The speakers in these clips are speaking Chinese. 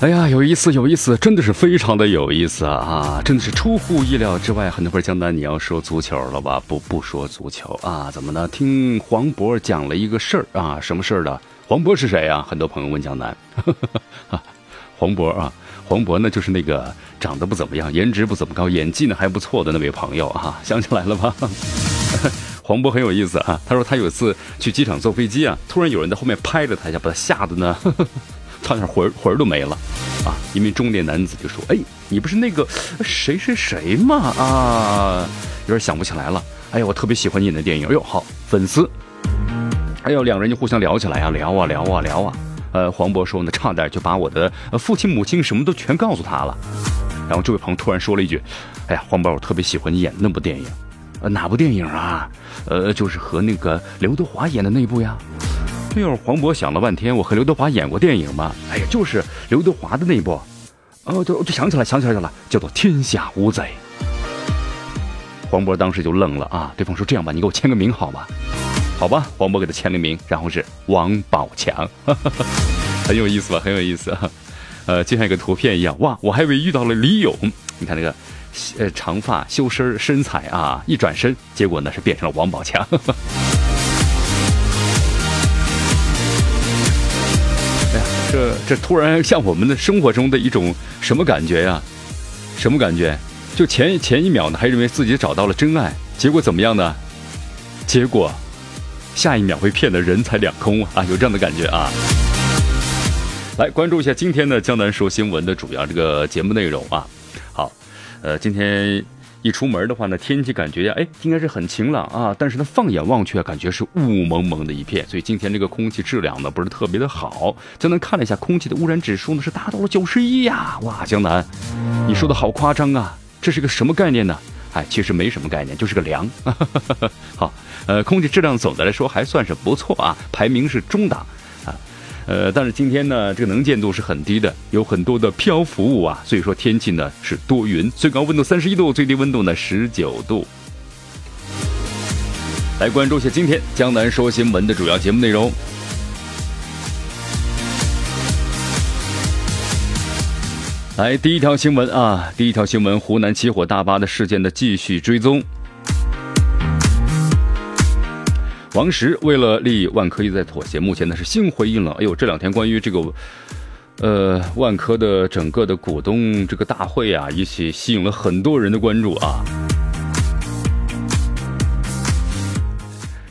哎呀，有意思，有意思，真的是非常的有意思啊！真的是出乎意料之外。很多朋友江南，你要说足球了吧？不，不说足球啊？怎么呢？听黄渤讲了一个事儿啊？什么事儿呢？黄渤是谁啊？很多朋友问江南，黄渤啊，黄渤呢，就是那个长得不怎么样，颜值不怎么高，演技呢还不错的那位朋友啊，想起来了吧？黄渤很有意思啊，他说他有一次去机场坐飞机啊，突然有人在后面拍了他一下，把他吓得呢。差点魂魂都没了，啊！一名中年男子就说：“哎，你不是那个谁谁谁吗？啊，有点想不起来了。哎呀，我特别喜欢你的电影。哎呦，好粉丝。哎呦，两人就互相聊起来啊，聊啊聊啊聊啊。呃，黄渤说呢，差点就把我的父亲母亲什么都全告诉他了。然后这位朋友突然说了一句：，哎呀，黄渤，我特别喜欢你演的那部电影。呃，哪部电影啊？呃，就是和那个刘德华演的那部呀。”哎呦，黄渤想了半天，我和刘德华演过电影吗？哎呀，就是刘德华的那一部，哦，就就想起来，想起来了，叫做《天下无贼》。黄渤当时就愣了啊！对方说：“这样吧，你给我签个名好吗？”好吧，黄渤给他签了名，然后是王宝强，很有意思吧？很有意思啊！呃，就像一个图片一样，哇，我还以为遇到了李咏，你看那个，呃，长发修身身材啊，一转身，结果呢是变成了王宝强。这这突然像我们的生活中的一种什么感觉呀？什么感觉？就前前一秒呢，还认为自己找到了真爱，结果怎么样呢？结果下一秒会骗得人财两空啊！有这样的感觉啊！来关注一下今天的江南说新闻的主要这个节目内容啊！好，呃，今天。一出门的话呢，天气感觉呀，哎，应该是很晴朗啊。但是呢，放眼望去啊，感觉是雾蒙蒙的一片。所以今天这个空气质量呢，不是特别的好。江南看了一下空气的污染指数呢，是达到了九十一呀。哇，江南，你说的好夸张啊！这是个什么概念呢？哎，其实没什么概念，就是个凉。好，呃，空气质量总的来说还算是不错啊，排名是中档。呃，但是今天呢，这个能见度是很低的，有很多的漂浮物啊，所以说天气呢是多云，最高温度三十一度，最低温度呢十九度。来关注一下今天江南说新闻的主要节目内容。来，第一条新闻啊，第一条新闻，湖南起火大巴的事件的继续追踪。王石为了利益，万科一直在妥协。目前呢是新回应了。哎呦，这两天关于这个，呃，万科的整个的股东这个大会啊，一起吸引了很多人的关注啊。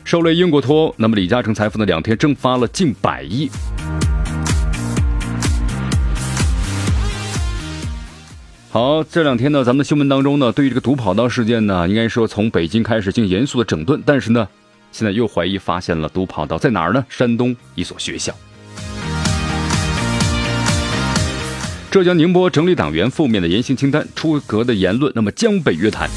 受累英国脱欧，那么李嘉诚财富呢两天蒸发了近百亿。好，这两天呢，咱们新闻当中呢，对于这个毒跑道事件呢，应该说从北京开始进行严肃的整顿，但是呢。现在又怀疑发现了毒跑道在哪儿呢？山东一所学校。浙江宁波整理党员负面的言行清单，出格的言论，那么将被约谈。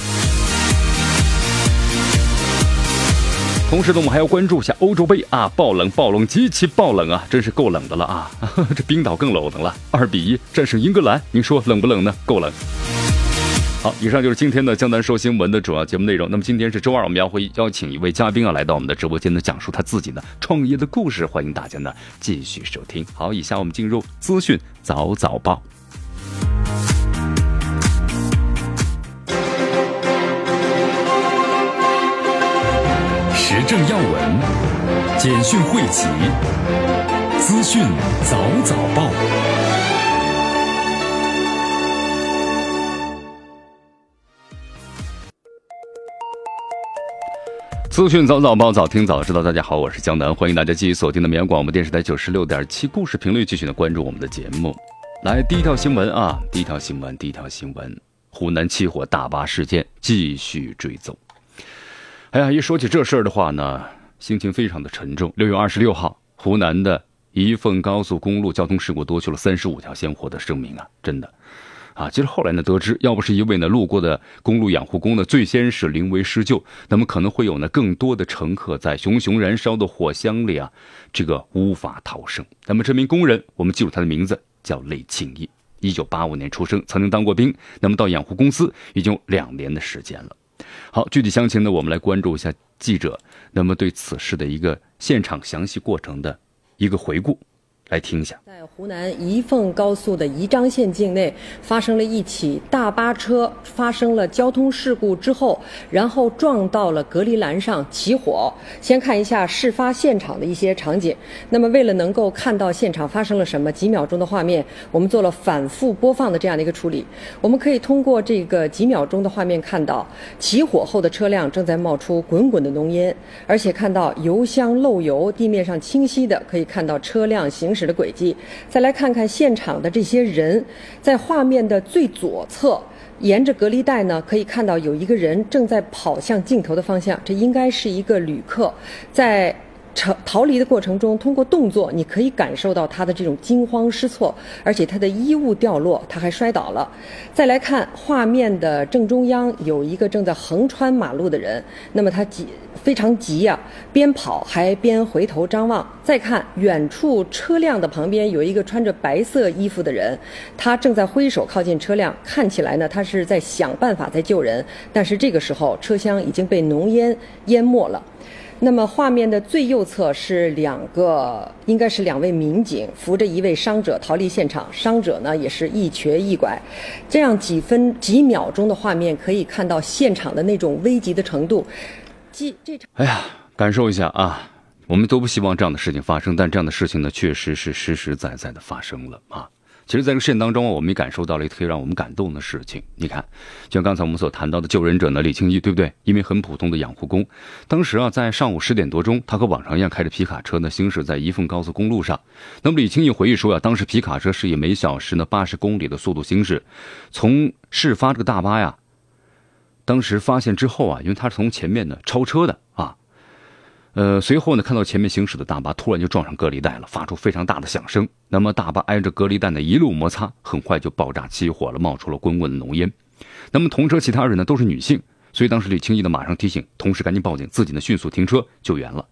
同时呢，我们还要关注一下欧洲杯啊，爆冷，爆冷，极其爆冷啊，真是够冷的了啊！这冰岛更冷了，二比一战胜英格兰，您说冷不冷呢？够冷。好，以上就是今天的江南说新闻的主要节目内容。那么今天是周二，我们要会邀请一位嘉宾啊来到我们的直播间呢，讲述他自己的创业的故事。欢迎大家呢继续收听。好，以下我们进入资讯早早报，时政要闻，简讯汇集，资讯早早报。资讯早早报，早听早知道。大家好，我是江南，欢迎大家继续锁定的绵阳广播电视台九十六点七故事频率，继续的关注我们的节目。来，第一条新闻啊，第一条新闻，第一条新闻，湖南起火大巴事件继续追踪。哎呀，一说起这事儿的话呢，心情非常的沉重。六月二十六号，湖南的宜凤高速公路交通事故夺去了三十五条鲜活的生命啊！真的。啊，其实后来呢，得知要不是一位呢路过的公路养护工呢，最先是临危施救，那么可能会有呢更多的乘客在熊熊燃烧的火箱里啊，这个无法逃生。那么这名工人，我们记住他的名字叫雷庆义，一九八五年出生，曾经当过兵。那么到养护公司已经有两年的时间了。好，具体详情呢，我们来关注一下记者那么对此事的一个现场详细过程的一个回顾。来听一下，在湖南宜凤高速的宜章县境内发生了一起大巴车发生了交通事故之后，然后撞到了隔离栏上起火。先看一下事发现场的一些场景。那么，为了能够看到现场发生了什么，几秒钟的画面，我们做了反复播放的这样的一个处理。我们可以通过这个几秒钟的画面看到，起火后的车辆正在冒出滚滚的浓烟，而且看到油箱漏油，地面上清晰的可以看到车辆行驶。的轨迹，再来看看现场的这些人，在画面的最左侧，沿着隔离带呢，可以看到有一个人正在跑向镜头的方向，这应该是一个旅客，在。逃逃离的过程中，通过动作，你可以感受到他的这种惊慌失措，而且他的衣物掉落，他还摔倒了。再来看画面的正中央，有一个正在横穿马路的人，那么他急，非常急呀，边跑还边回头张望。再看远处车辆的旁边，有一个穿着白色衣服的人，他正在挥手靠近车辆，看起来呢，他是在想办法在救人，但是这个时候车厢已经被浓烟淹没了。那么画面的最右侧是两个，应该是两位民警扶着一位伤者逃离现场，伤者呢也是一瘸一拐。这样几分几秒钟的画面，可以看到现场的那种危急的程度。这这场，哎呀，感受一下啊！我们都不希望这样的事情发生，但这样的事情呢，确实是实实在在的发生了啊。其实，在这个事件当中，我们也感受到了一个特别让我们感动的事情。你看，就像刚才我们所谈到的救人者呢，李庆一，对不对？一名很普通的养护工。当时啊，在上午十点多钟，他和往常一样开着皮卡车呢，行驶在宜凤高速公路上。那么，李庆一回忆说啊，当时皮卡车是以每小时呢八十公里的速度行驶。从事发这个大巴呀，当时发现之后啊，因为他是从前面呢超车的啊。呃，随后呢，看到前面行驶的大巴突然就撞上隔离带了，发出非常大的响声。那么大巴挨着隔离带呢一路摩擦，很快就爆炸起火了，冒出了滚滚的浓烟。那么同车其他人呢都是女性，所以当时李清义呢马上提醒同事赶紧报警，自己呢迅速停车救援了。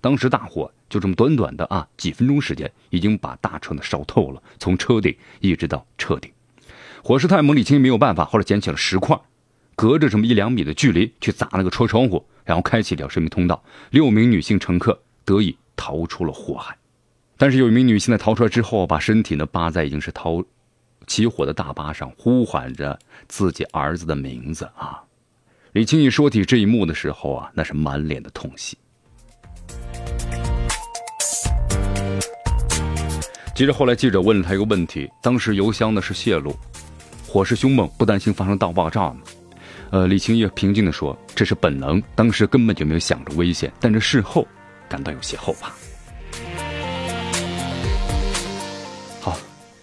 当时大火就这么短短的啊几分钟时间，已经把大车呢烧透了，从车顶一直到车顶。火势太猛，李清义没有办法，后来捡起了石块，隔着这么一两米的距离去砸那个车窗户。然后开启了生命通道，六名女性乘客得以逃出了火海。但是有一名女性在逃出来之后，把身体呢扒在已经是逃起火的大巴上，呼喊着自己儿子的名字啊！李青一说起这一幕的时候啊，那是满脸的痛惜。接着后来记者问了他一个问题：当时油箱呢是泄露，火势凶猛，不担心发生大爆炸吗？呃，李清义平静地说：“这是本能，当时根本就没有想着危险，但是事后感到有些后怕。”好，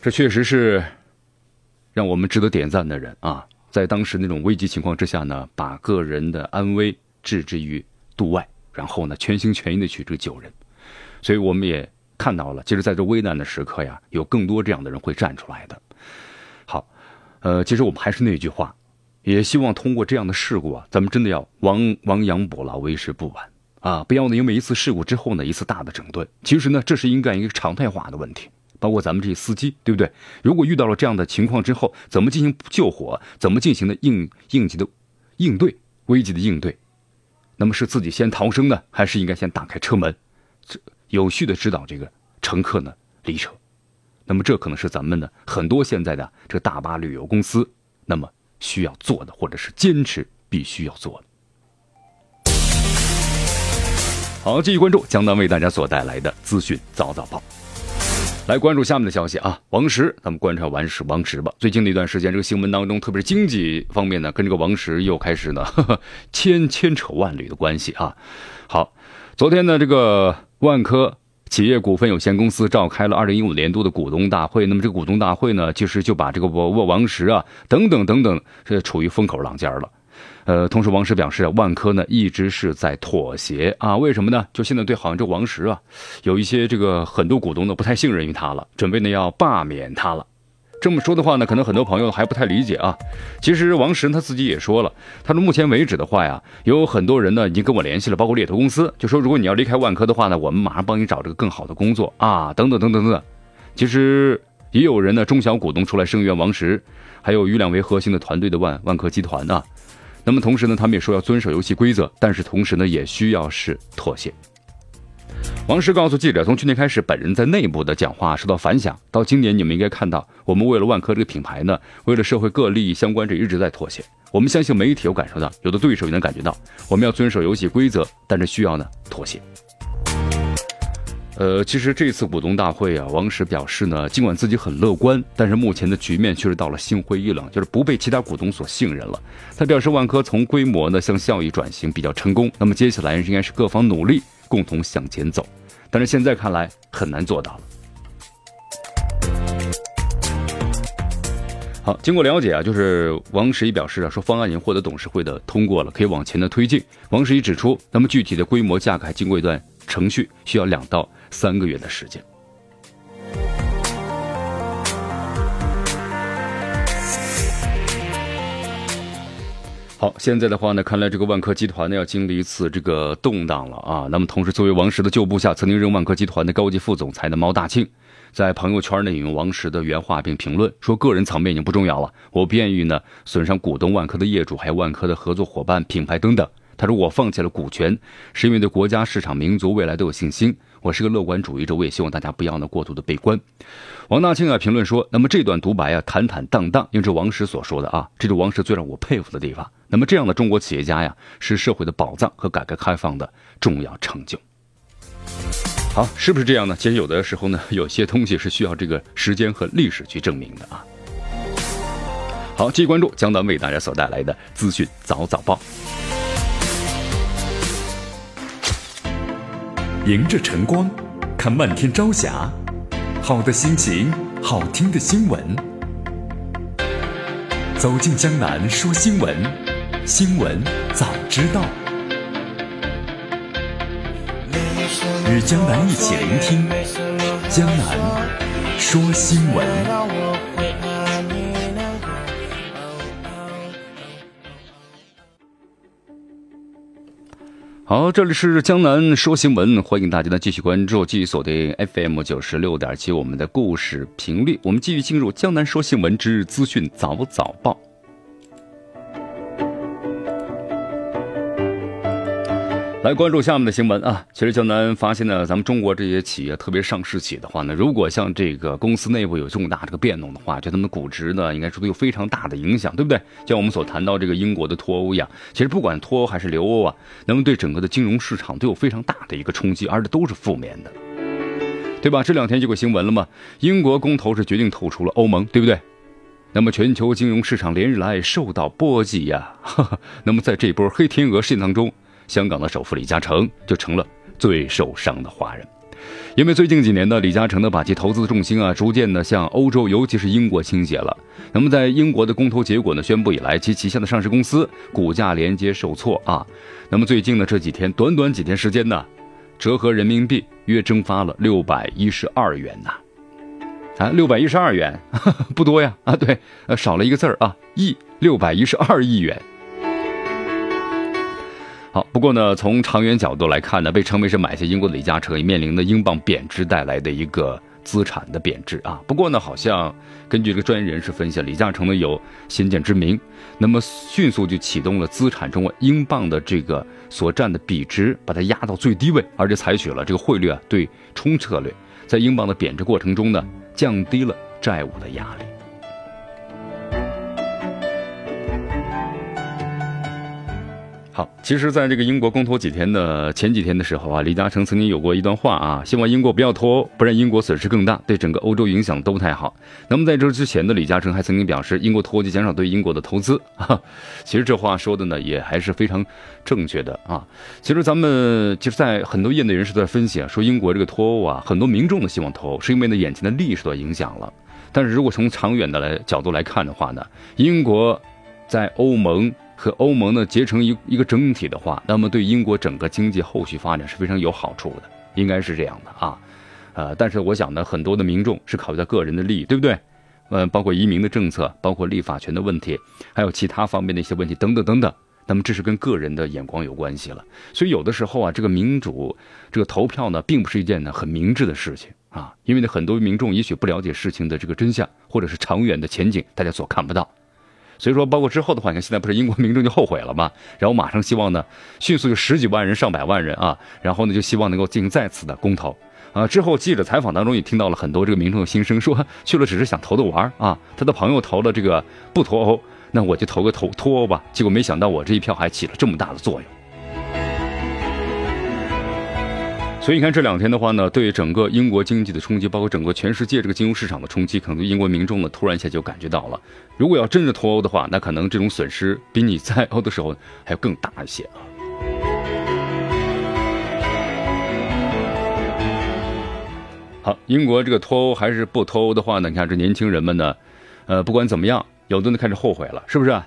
这确实是让我们值得点赞的人啊！在当时那种危急情况之下呢，把个人的安危置之于度外，然后呢，全心全意的去这救人。所以我们也看到了，其实在这危难的时刻呀，有更多这样的人会站出来的。好，呃，其实我们还是那句话。也希望通过这样的事故啊，咱们真的要亡亡羊补牢，为时不晚啊！不要呢，因为一次事故之后呢，一次大的整顿。其实呢，这是应该一个常态化的问题。包括咱们这些司机，对不对？如果遇到了这样的情况之后，怎么进行救火？怎么进行的应应急的应对危机的应对？那么是自己先逃生呢，还是应该先打开车门，这有序的指导这个乘客呢离车？那么这可能是咱们的很多现在的这个大巴旅游公司，那么。需要做的，或者是坚持必须要做的。好，继续关注江南为大家所带来的资讯早早报。来关注下面的消息啊，王石，咱们观察王石王石吧。最近的一段时间，这个新闻当中，特别是经济方面呢，跟这个王石又开始呢 牵牵扯万缕的关系啊。好，昨天呢，这个万科。企业股份有限公司召开了二零一五年度的股东大会，那么这个股东大会呢，其实就把这个沃沃王石啊等等等等是处于风口浪尖了。呃，同时王石表示，万科呢一直是在妥协啊，为什么呢？就现在对好像这王石啊，有一些这个很多股东呢不太信任于他了，准备呢要罢免他了。这么说的话呢，可能很多朋友还不太理解啊。其实王石他自己也说了，他说目前为止的话呀，有很多人呢已经跟我联系了，包括猎头公司，就说如果你要离开万科的话呢，我们马上帮你找这个更好的工作啊，等等等等等等。其实也有人呢，中小股东出来声援王石，还有于两为核心的团队的万万科集团啊。那么同时呢，他们也说要遵守游戏规则，但是同时呢，也需要是妥协。王石告诉记者，从去年开始，本人在内部的讲话受到反响。到今年，你们应该看到，我们为了万科这个品牌呢，为了社会各利益相关者一直在妥协。我们相信媒体有感受到，有的对手也能感觉到，我们要遵守游戏规则，但是需要呢妥协。呃，其实这次股东大会啊，王石表示呢，尽管自己很乐观，但是目前的局面确实到了心灰意冷，就是不被其他股东所信任了。他表示，万科从规模呢向效益转型比较成功，那么接下来应该是各方努力，共同向前走。但是现在看来很难做到了。好，经过了解啊，就是王石一表示啊，说方案已经获得董事会的通过了，可以往前的推进。王石一指出，那么具体的规模价格还经过一段程序，需要两到。三个月的时间。好，现在的话呢，看来这个万科集团呢要经历一次这个动荡了啊。那么，同时作为王石的旧部下，曾经任万科集团的高级副总裁的毛大庆，在朋友圈内引用王石的原话，并评论说：“个人层面已经不重要了，我便于呢损伤股东万科的业主，还有万科的合作伙伴、品牌等等。”他说：“我放弃了股权，是因为对国家、市场、民族未来都有信心。”我是个乐观主义者，我也希望大家不要呢过度的悲观。王大庆啊评论说：“那么这段独白啊坦坦荡荡，用这王石所说的啊，这是王石最让我佩服的地方。那么这样的中国企业家呀，是社会的宝藏和改革开放的重要成就。好，是不是这样呢？其实有的时候呢，有些东西是需要这个时间和历史去证明的啊。好，继续关注江南为大家所带来的资讯早早报。”迎着晨光，看漫天朝霞，好的心情，好听的新闻。走进江南说新闻，新闻早知道。与江南一起聆听江南说新闻。好，这里是江南说新闻，欢迎大家呢继续关注，继续锁定 FM 九十六点七我们的故事频率，我们继续进入江南说新闻之资讯早早报。来关注下面的新闻啊！其实江南发现呢，咱们中国这些企业，特别上市企业的话呢，如果像这个公司内部有重大这个变动的话，对他们的估值呢，应该说都有非常大的影响，对不对？像我们所谈到这个英国的脱欧一样，其实不管脱欧还是留欧啊，那么对整个的金融市场都有非常大的一个冲击，而且都是负面的，对吧？这两天就有新闻了嘛，英国公投是决定退出了欧盟，对不对？那么全球金融市场连日来受到波及呀，那么在这波黑天鹅事件当中。香港的首富李嘉诚就成了最受伤的华人，因为最近几年呢，李嘉诚呢把其投资的重心啊，逐渐的向欧洲，尤其是英国倾斜了。那么在英国的公投结果呢宣布以来，其旗下的上市公司股价连接受挫啊。那么最近呢这几天，短短几天时间呢，折合人民币约蒸发了六百一十二元呐，啊，六百一十二元 不多呀啊，对，呃，少了一个字儿啊，亿六百一十二亿元。好，不过呢，从长远角度来看呢，被称为是买下英国的李嘉诚也面临的英镑贬值带来的一个资产的贬值啊。不过呢，好像根据这个专业人士分析，李嘉诚呢有先见之明，那么迅速就启动了资产中英镑的这个所占的比值，把它压到最低位，而且采取了这个汇率啊对冲策略，在英镑的贬值过程中呢，降低了债务的压力。好，其实，在这个英国公投几天的前几天的时候啊，李嘉诚曾经有过一段话啊，希望英国不要脱欧，不然英国损失更大，对整个欧洲影响都不太好。那么在这之前的李嘉诚还曾经表示，英国脱欧就减少对英国的投资。其实这话说的呢，也还是非常正确的啊。其实咱们就是在很多业内人士都在分析啊，说英国这个脱欧啊，很多民众的希望脱欧，是因为呢眼前的利益受到影响了。但是如果从长远的来角度来看的话呢，英国在欧盟。和欧盟呢结成一一个整体的话，那么对英国整个经济后续发展是非常有好处的，应该是这样的啊。呃，但是我想呢，很多的民众是考虑到个人的利益，对不对？呃，包括移民的政策，包括立法权的问题，还有其他方面的一些问题等等等等。那么这是跟个人的眼光有关系了。所以有的时候啊，这个民主这个投票呢，并不是一件呢很明智的事情啊，因为呢很多民众也许不了解事情的这个真相，或者是长远的前景，大家所看不到。所以说，包括之后的话，你看现在不是英国民众就后悔了吗？然后马上希望呢，迅速就十几万人、上百万人啊，然后呢就希望能够进行再次的公投。啊，之后记者采访当中也听到了很多这个民众的心声，说去了只是想投的玩啊，他的朋友投了这个不脱欧，那我就投个投脱欧吧。结果没想到我这一票还起了这么大的作用。所以你看这两天的话呢，对整个英国经济的冲击，包括整个全世界这个金融市场的冲击，可能英国民众呢突然一下就感觉到了，如果要真是脱欧的话，那可能这种损失比你在欧的时候还要更大一些啊。好，英国这个脱欧还是不脱欧的话呢？你看这年轻人们呢，呃，不管怎么样，有的人开始后悔了，是不是？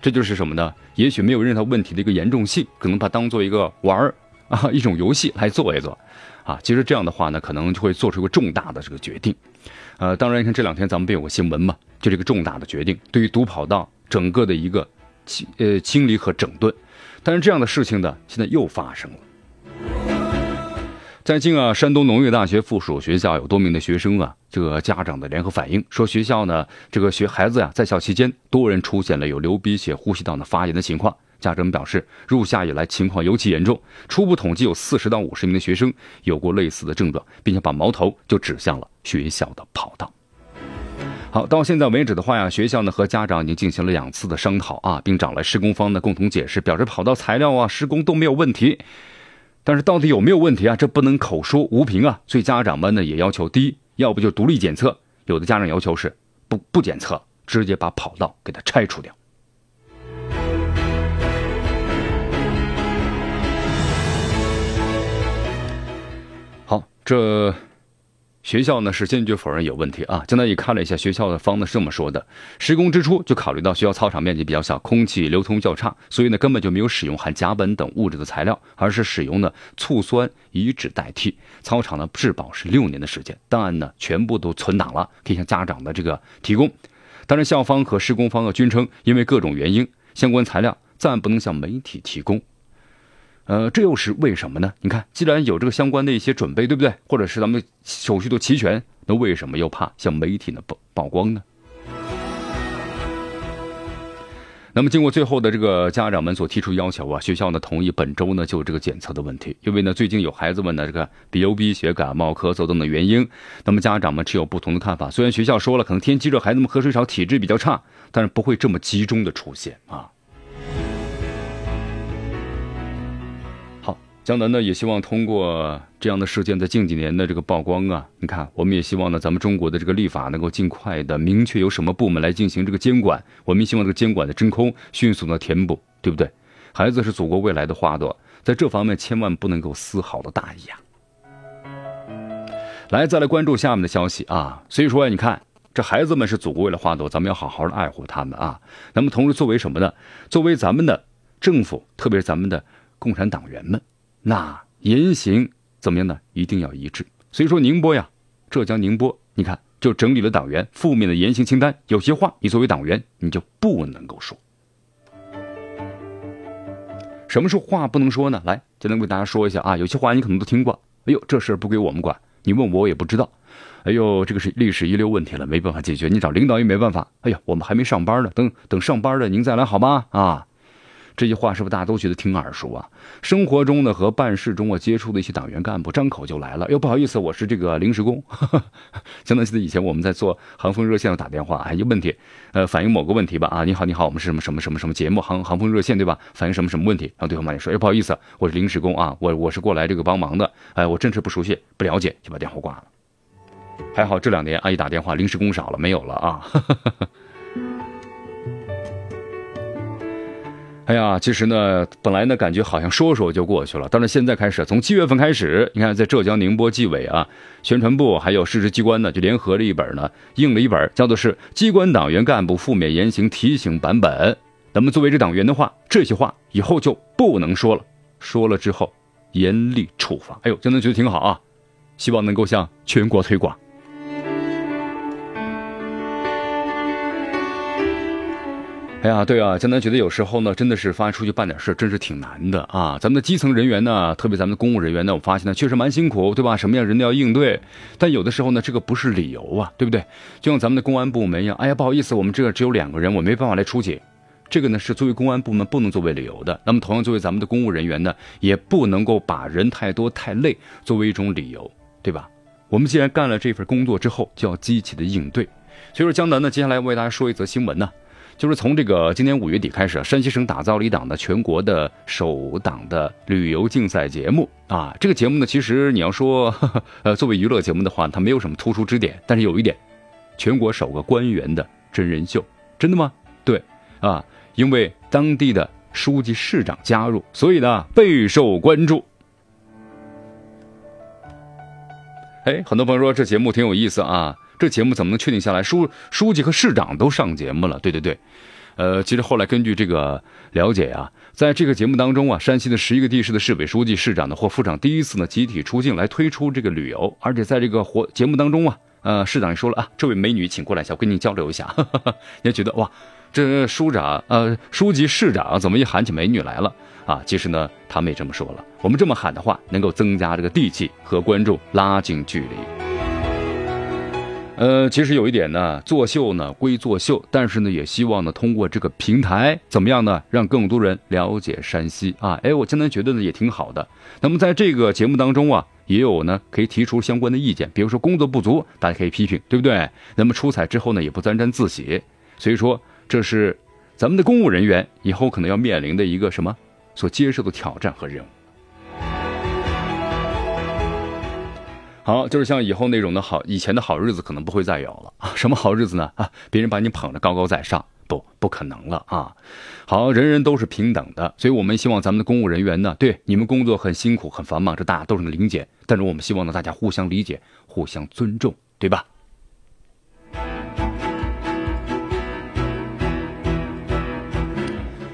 这就是什么呢？也许没有任何问题的一个严重性，可能把当做一个玩儿啊，一种游戏来做一做，啊，其实这样的话呢，可能就会做出一个重大的这个决定。呃，当然，你看这两天咱们不有个新闻嘛，就这个重大的决定，对于毒跑道整个的一个清呃清理和整顿，但是这样的事情呢，现在又发生了。在近啊，山东农业大学附属学校有多名的学生啊，这个家长的联合反映说，学校呢，这个学孩子呀，在校期间多人出现了有流鼻血、呼吸道的发炎的情况。家长们表示，入夏以来情况尤其严重，初步统计有四十到五十名的学生有过类似的症状，并且把矛头就指向了学校的跑道。好，到现在为止的话呀，学校呢和家长已经进行了两次的商讨啊，并找来施工方呢共同解释，表示跑道材料啊、施工都没有问题。但是到底有没有问题啊？这不能口说无凭啊！所以家长们呢也要求，第一，要不就独立检测；有的家长要求是不不检测，直接把跑道给它拆除掉。这。学校呢是坚决否认有问题啊！江南也看了一下学校的方呢是这么说的：施工之初就考虑到学校操场面积比较小，空气流通较差，所以呢根本就没有使用含甲苯等物质的材料，而是使用的醋酸乙酯代替。操场呢质保是六年的时间，档案呢全部都存档了，可以向家长的这个提供。当然，校方和施工方啊均称，因为各种原因，相关材料暂不能向媒体提供。呃，这又是为什么呢？你看，既然有这个相关的一些准备，对不对？或者是咱们手续都齐全，那为什么又怕向媒体呢曝曝光呢？那么，经过最后的这个家长们所提出要求啊，学校呢同意本周呢就这个检测的问题，因为呢最近有孩子们呢这个鼻流鼻血、感冒、咳嗽等等原因，那么家长们持有不同的看法。虽然学校说了可能天气热，孩子们喝水少，体质比较差，但是不会这么集中的出现啊。江南呢也希望通过这样的事件，在近几年的这个曝光啊，你看，我们也希望呢，咱们中国的这个立法能够尽快的明确由什么部门来进行这个监管。我们希望这个监管的真空迅速的填补，对不对？孩子是祖国未来的花朵，在这方面千万不能够丝毫的大意啊！来，再来关注下面的消息啊。所以说呀，你看，这孩子们是祖国未来花朵，咱们要好好的爱护他们啊。那么，同时作为什么呢？作为咱们的政府，特别是咱们的共产党员们。那言行怎么样呢？一定要一致。所以说，宁波呀，浙江宁波，你看就整理了党员负面的言行清单。有些话，你作为党员，你就不能够说。什么是话不能说呢？来，就能给大家说一下啊。有些话你可能都听过。哎呦，这事儿不归我们管，你问我我也不知道。哎呦，这个是历史遗留问题了，没办法解决。你找领导也没办法。哎呀，我们还没上班呢，等等上班了您再来好吗？啊。这句话是不是大家都觉得挺耳熟啊？生活中呢和办事中啊接触的一些党员干部，张口就来了。哟，不好意思，我是这个临时工。相当记得以前我们在做航风热线的打电话，哎，一问题，呃，反映某个问题吧。啊，你好，你好，我们是什么什么什么什么节目？航航风热线对吧？反映什么什么问题？然后对方马上说，哎，不好意思，我是临时工啊，我我是过来这个帮忙的。哎，我真是不熟悉，不了解，就把电话挂了。还好这两年阿姨打电话，临时工少了，没有了啊。哎呀，其实呢，本来呢感觉好像说说就过去了，但是现在开始，从七月份开始，你看在浙江宁波纪委啊、宣传部还有市直机关呢，就联合了一本呢，印了一本，叫做是《机关党员干部负面言行提醒版本》。咱们作为这党员的话，这些话以后就不能说了，说了之后严厉处罚。哎呦，真的觉得挺好啊，希望能够向全国推广。哎呀，对啊，江南觉得有时候呢，真的是发出去办点事，真是挺难的啊。咱们的基层人员呢，特别咱们的公务人员呢，我发现呢，确实蛮辛苦，对吧？什么样人都要应对，但有的时候呢，这个不是理由啊，对不对？就像咱们的公安部门一样，哎呀，不好意思，我们这个只有两个人，我没办法来出警。这个呢，是作为公安部门不能作为理由的。那么，同样作为咱们的公务人员呢，也不能够把人太多太累作为一种理由，对吧？我们既然干了这份工作之后，就要积极的应对。所以说，江南呢，接下来为大家说一则新闻呢。就是从这个今年五月底开始，山西省打造了一档的全国的首档的旅游竞赛节目啊。这个节目呢，其实你要说，呃，作为娱乐节目的话，它没有什么突出之点。但是有一点，全国首个官员的真人秀，真的吗？对，啊，因为当地的书记、市长加入，所以呢备受关注。哎，很多朋友说这节目挺有意思啊。这节目怎么能确定下来？书书记和市长都上节目了，对对对，呃，其实后来根据这个了解呀，在这个节目当中啊，山西的十一个地市的市委书记、市长呢或副长第一次呢集体出镜来推出这个旅游，而且在这个活节目当中啊，呃，市长也说了啊，这位美女请过来一下，我跟你交流一下，也觉得哇，这书长呃书记市长怎么一喊起美女来了啊？其实呢，他们也这么说了，我们这么喊的话，能够增加这个地气和观众拉近距离。呃，其实有一点呢，作秀呢归作秀，但是呢，也希望呢通过这个平台怎么样呢，让更多人了解山西啊。哎，我现在觉得呢也挺好的。那么在这个节目当中啊，也有呢可以提出相关的意见，比如说工作不足，大家可以批评，对不对？那么出彩之后呢，也不沾沾自喜。所以说，这是咱们的公务人员以后可能要面临的一个什么所接受的挑战和任务。好，就是像以后那种的好，以前的好日子可能不会再有了啊！什么好日子呢？啊，别人把你捧着高高在上，不，不可能了啊！好，人人都是平等的，所以我们希望咱们的公务人员呢，对你们工作很辛苦、很繁忙，这大家都是能理解。但是我们希望呢，大家互相理解、互相尊重，对吧？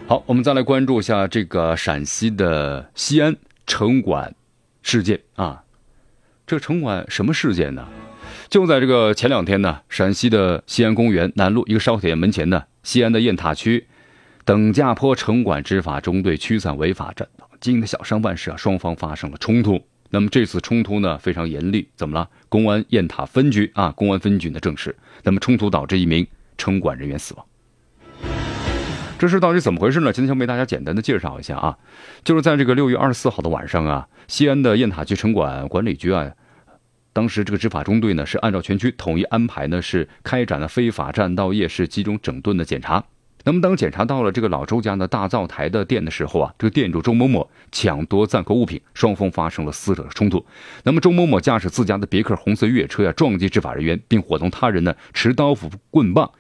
好，我们再来关注一下这个陕西的西安城管事件啊。这城管什么事件呢？就在这个前两天呢，陕西的西安公园南路一个烧烤店门前呢，西安的雁塔区等价坡城管执法中队驱散违法占经营的小商贩时啊，双方发生了冲突。那么这次冲突呢非常严厉，怎么了？公安雁塔分局啊，公安分局呢证实，那么冲突导致一名城管人员死亡。这事到底怎么回事呢？今天先为大家简单的介绍一下啊，就是在这个六月二十四号的晚上啊，西安的雁塔区城管管理局啊，当时这个执法中队呢是按照全区统一安排呢，是开展了非法占道夜市集中整顿的检查。那么当检查到了这个老周家的大灶台的店的时候啊，这个店主周某某抢夺暂扣物品，双方发生了撕扯冲突。那么周某某驾驶自家的别克红色越野车呀，撞击执法人员，并伙同他人呢持刀斧棍棒。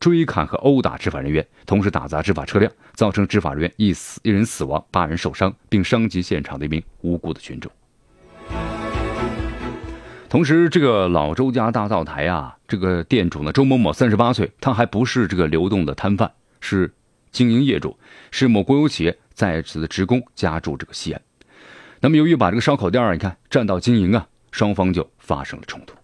追砍和殴打执法人员，同时打砸执法车辆，造成执法人员一死一人死亡，八人受伤，并伤及现场的一名无辜的群众。同时，这个老周家大灶台啊，这个店主呢，周某某三十八岁，他还不是这个流动的摊贩，是经营业主，是某国有企业在职的职工，家住这个西安。那么，由于把这个烧烤店啊，你看占道经营啊，双方就发生了冲突。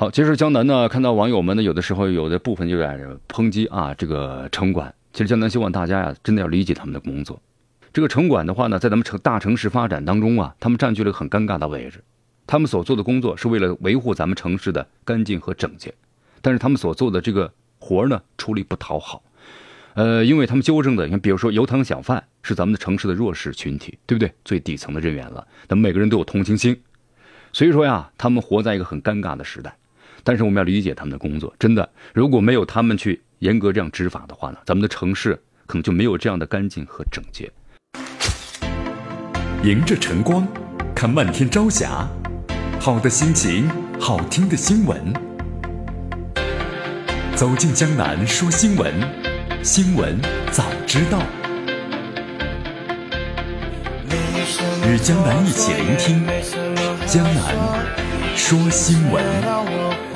好，其实江南呢，看到网友们呢，有的时候有的部分就在抨击啊，这个城管。其实江南希望大家呀，真的要理解他们的工作。这个城管的话呢，在咱们城大城市发展当中啊，他们占据了很尴尬的位置。他们所做的工作是为了维护咱们城市的干净和整洁，但是他们所做的这个活呢，出力不讨好。呃，因为他们纠正的，你看，比如说油汤小贩是咱们的城市的弱势群体，对不对？最底层的人员了，咱们每个人都有同情心，所以说呀，他们活在一个很尴尬的时代。但是我们要理解他们的工作，真的，如果没有他们去严格这样执法的话呢，咱们的城市可能就没有这样的干净和整洁。迎着晨光，看漫天朝霞，好的心情，好听的新闻。走进江南说新闻，新闻早知道。与江南一起聆听江南说新闻。